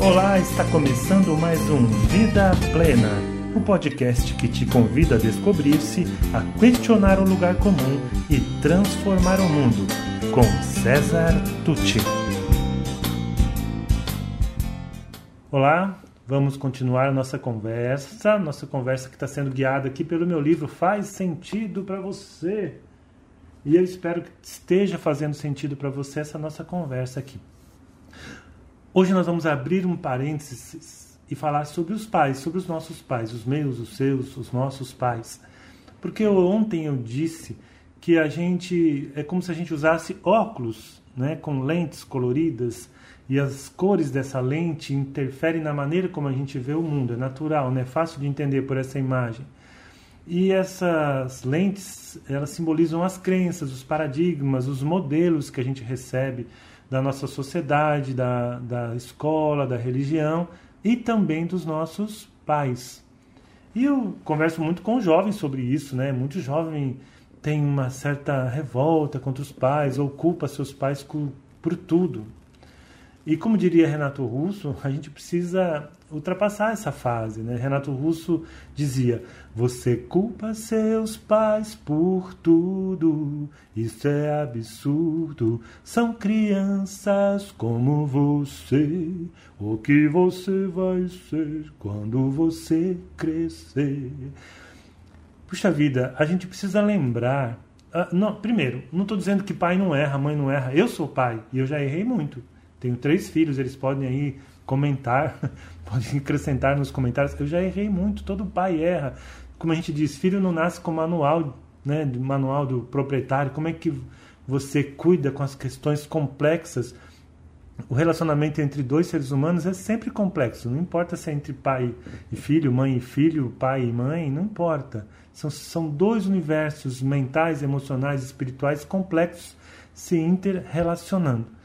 Olá, está começando mais um Vida Plena, o um podcast que te convida a descobrir-se, a questionar o lugar comum e transformar o mundo, com César Tucci. Olá, vamos continuar nossa conversa, nossa conversa que está sendo guiada aqui pelo meu livro Faz Sentido para Você. E eu espero que esteja fazendo sentido para você essa nossa conversa aqui. Hoje nós vamos abrir um parênteses e falar sobre os pais, sobre os nossos pais, os meus, os seus, os nossos pais. Porque ontem eu disse que a gente é como se a gente usasse óculos, né, com lentes coloridas e as cores dessa lente interferem na maneira como a gente vê o mundo. É natural, né? É fácil de entender por essa imagem. E essas lentes, elas simbolizam as crenças, os paradigmas, os modelos que a gente recebe da nossa sociedade, da, da escola, da religião e também dos nossos pais. E eu converso muito com jovens sobre isso, né? Muito jovem tem uma certa revolta contra os pais ou culpa seus pais por, por tudo. E como diria Renato Russo, a gente precisa ultrapassar essa fase. Né? Renato Russo dizia: Você culpa seus pais por tudo, isso é absurdo. São crianças como você. O que você vai ser quando você crescer? Puxa vida, a gente precisa lembrar. Uh, não, primeiro, não estou dizendo que pai não erra, mãe não erra. Eu sou pai e eu já errei muito. Tenho três filhos, eles podem aí comentar, podem acrescentar nos comentários. Eu já errei muito, todo pai erra. Como a gente diz, filho não nasce com manual, né, do manual do proprietário. Como é que você cuida com as questões complexas? O relacionamento entre dois seres humanos é sempre complexo. Não importa se é entre pai e filho, mãe e filho, pai e mãe, não importa. São, são dois universos mentais, emocionais, espirituais complexos se interrelacionando.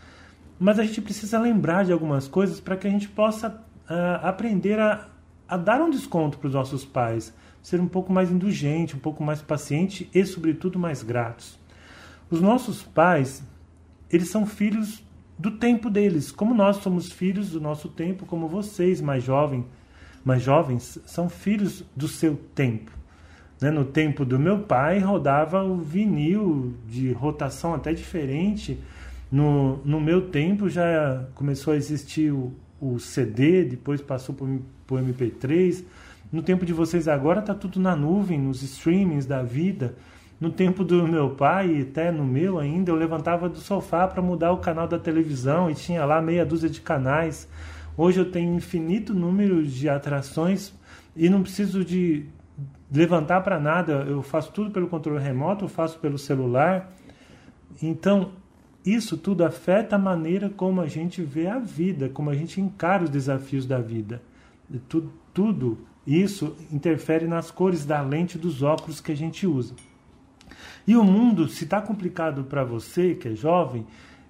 Mas a gente precisa lembrar de algumas coisas para que a gente possa uh, aprender a, a dar um desconto para os nossos pais, ser um pouco mais indulgente, um pouco mais paciente e, sobretudo, mais gratos. Os nossos pais, eles são filhos do tempo deles, como nós somos filhos do nosso tempo, como vocês mais jovens, mais jovens são filhos do seu tempo. Né? No tempo do meu pai rodava o vinil de rotação até diferente no, no meu tempo já começou a existir o, o CD, depois passou para o MP3. No tempo de vocês agora está tudo na nuvem, nos streamings da vida. No tempo do meu pai, e até no meu ainda, eu levantava do sofá para mudar o canal da televisão e tinha lá meia dúzia de canais. Hoje eu tenho infinito número de atrações e não preciso de levantar para nada. Eu faço tudo pelo controle remoto, eu faço pelo celular. Então, isso tudo afeta a maneira como a gente vê a vida, como a gente encara os desafios da vida. Tudo, tudo isso interfere nas cores da lente dos óculos que a gente usa. E o mundo, se está complicado para você, que é jovem,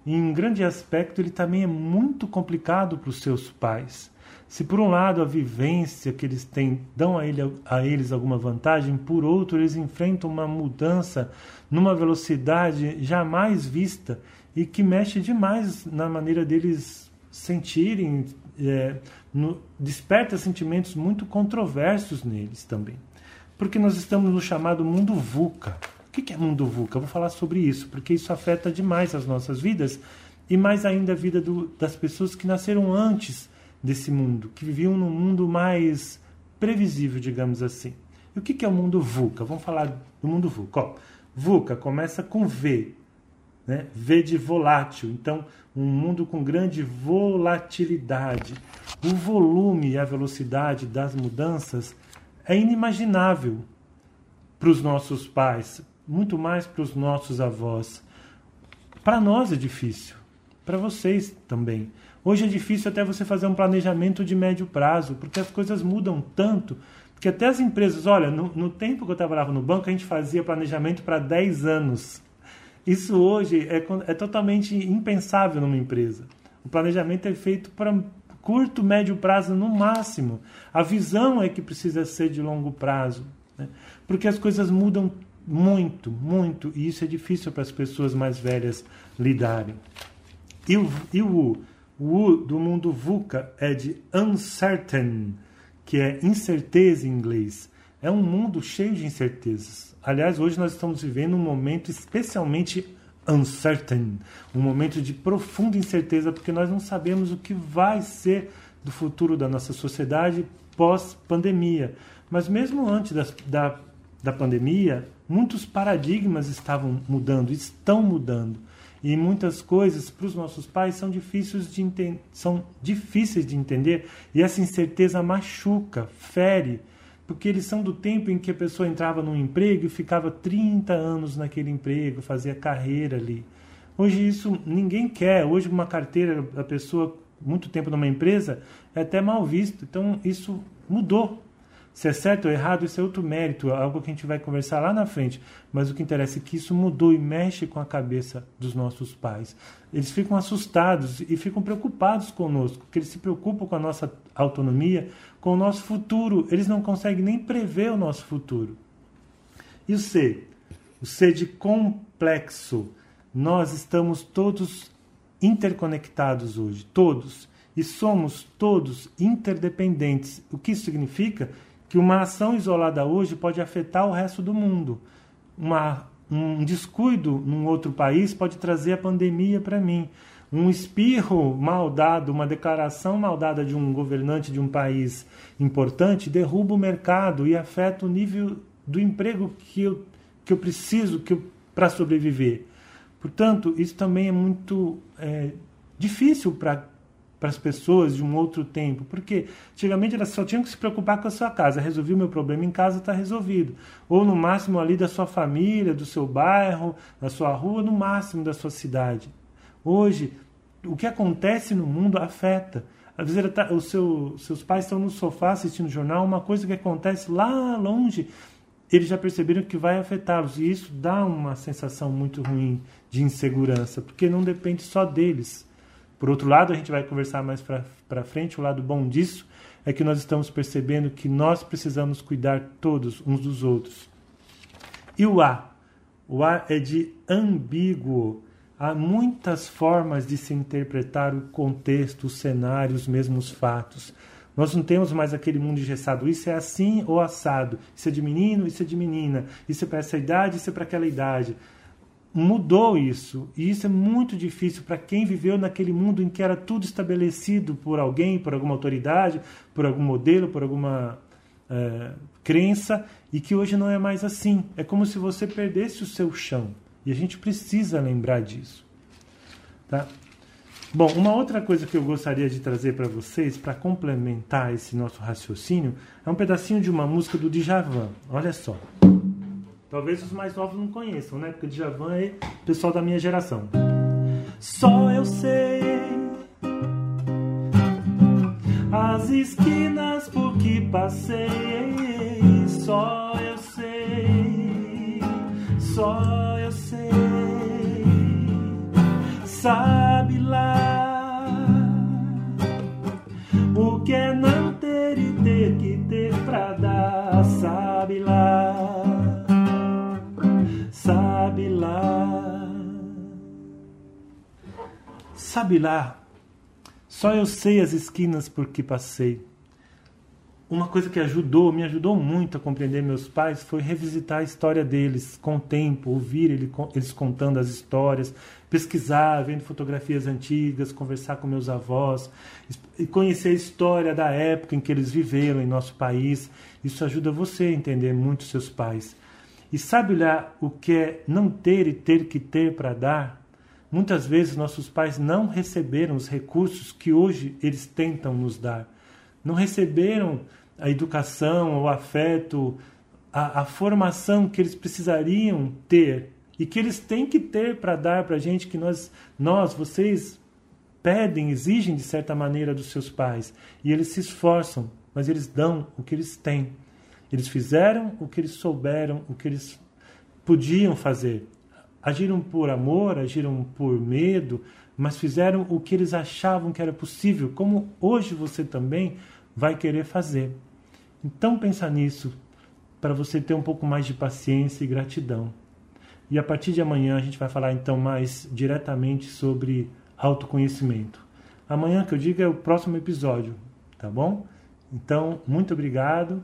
em grande aspecto ele também é muito complicado para os seus pais. Se por um lado a vivência que eles têm dão a, ele, a eles alguma vantagem, por outro eles enfrentam uma mudança numa velocidade jamais vista e que mexe demais na maneira deles sentirem, é, no, desperta sentimentos muito controversos neles também. Porque nós estamos no chamado mundo VUCA. O que é mundo VUCA? Eu vou falar sobre isso, porque isso afeta demais as nossas vidas e mais ainda a vida do, das pessoas que nasceram antes desse mundo, que viviam num mundo mais previsível, digamos assim. E o que é o mundo VUCA? Vamos falar do mundo VUCA. Ó, VUCA começa com V, né? V de volátil. Então, um mundo com grande volatilidade. O volume e a velocidade das mudanças é inimaginável para os nossos pais, muito mais para os nossos avós. Para nós é difícil, para vocês também. Hoje é difícil até você fazer um planejamento de médio prazo, porque as coisas mudam tanto. Que até as empresas, olha, no, no tempo que eu trabalhava no banco, a gente fazia planejamento para 10 anos. Isso hoje é, é totalmente impensável numa empresa. O planejamento é feito para curto, médio prazo no máximo. A visão é que precisa ser de longo prazo, né? porque as coisas mudam muito, muito, e isso é difícil para as pessoas mais velhas lidarem. E o, e o, O U do mundo VUCA é de uncertain, que é incerteza em inglês. É um mundo cheio de incertezas. Aliás, hoje nós estamos vivendo um momento especialmente uncertain, um momento de profunda incerteza, porque nós não sabemos o que vai ser do futuro da nossa sociedade pós-pandemia. Mas mesmo antes da, da, da pandemia, muitos paradigmas estavam mudando, estão mudando. E muitas coisas para os nossos pais são difíceis, de são difíceis de entender e essa incerteza machuca, fere, porque eles são do tempo em que a pessoa entrava num emprego e ficava 30 anos naquele emprego, fazia carreira ali. Hoje isso ninguém quer. Hoje uma carteira da pessoa muito tempo numa empresa é até mal visto. Então isso mudou. Se é certo ou errado, isso é outro mérito, é algo que a gente vai conversar lá na frente. Mas o que interessa é que isso mudou e mexe com a cabeça dos nossos pais. Eles ficam assustados e ficam preocupados conosco, porque eles se preocupam com a nossa autonomia, com o nosso futuro. Eles não conseguem nem prever o nosso futuro. E o C? O C de complexo. Nós estamos todos interconectados hoje, todos. E somos todos interdependentes. O que isso significa? Que uma ação isolada hoje pode afetar o resto do mundo. Uma, um descuido num outro país pode trazer a pandemia para mim. Um espirro mal dado, uma declaração mal dada de um governante de um país importante derruba o mercado e afeta o nível do emprego que eu, que eu preciso que para sobreviver. Portanto, isso também é muito é, difícil para para as pessoas de um outro tempo. Porque antigamente elas só tinham que se preocupar com a sua casa. Resolvi o meu problema em casa, está resolvido. Ou no máximo ali da sua família, do seu bairro, da sua rua, no máximo da sua cidade. Hoje, o que acontece no mundo afeta. Às vezes tá, os seu, seus pais estão no sofá assistindo jornal, uma coisa que acontece lá longe, eles já perceberam que vai afetá-los. E isso dá uma sensação muito ruim de insegurança, porque não depende só deles por outro lado, a gente vai conversar mais para frente, o lado bom disso é que nós estamos percebendo que nós precisamos cuidar todos uns dos outros. E o A? O A é de ambíguo. Há muitas formas de se interpretar o contexto, o cenário, os mesmos fatos. Nós não temos mais aquele mundo engessado. Isso é assim ou assado. Isso é de menino, isso é de menina. Isso é para essa idade, isso é para aquela idade mudou isso. E isso é muito difícil para quem viveu naquele mundo em que era tudo estabelecido por alguém, por alguma autoridade, por algum modelo, por alguma é, crença, e que hoje não é mais assim. É como se você perdesse o seu chão. E a gente precisa lembrar disso. Tá? Bom, uma outra coisa que eu gostaria de trazer para vocês, para complementar esse nosso raciocínio, é um pedacinho de uma música do Djavan. Olha só. Talvez os mais novos não conheçam, né? Porque Djavan é pessoal da minha geração. Só eu sei as esquinas por que passei. Só eu sei, só eu sei. Sabe Sabe lá, só eu sei as esquinas por que passei. Uma coisa que ajudou, me ajudou muito a compreender meus pais foi revisitar a história deles com o tempo, ouvir eles contando as histórias, pesquisar, vendo fotografias antigas, conversar com meus avós conhecer a história da época em que eles viveram em nosso país. Isso ajuda você a entender muito seus pais. E sabe lá o que é não ter e ter que ter para dar? Muitas vezes nossos pais não receberam os recursos que hoje eles tentam nos dar. Não receberam a educação, o afeto, a, a formação que eles precisariam ter e que eles têm que ter para dar para a gente, que nós, nós, vocês pedem, exigem de certa maneira dos seus pais. E eles se esforçam, mas eles dão o que eles têm. Eles fizeram o que eles souberam, o que eles podiam fazer. Agiram por amor, agiram por medo, mas fizeram o que eles achavam que era possível, como hoje você também vai querer fazer. Então pensa nisso, para você ter um pouco mais de paciência e gratidão. E a partir de amanhã a gente vai falar então mais diretamente sobre autoconhecimento. Amanhã que eu digo é o próximo episódio, tá bom? Então, muito obrigado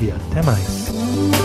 e até mais.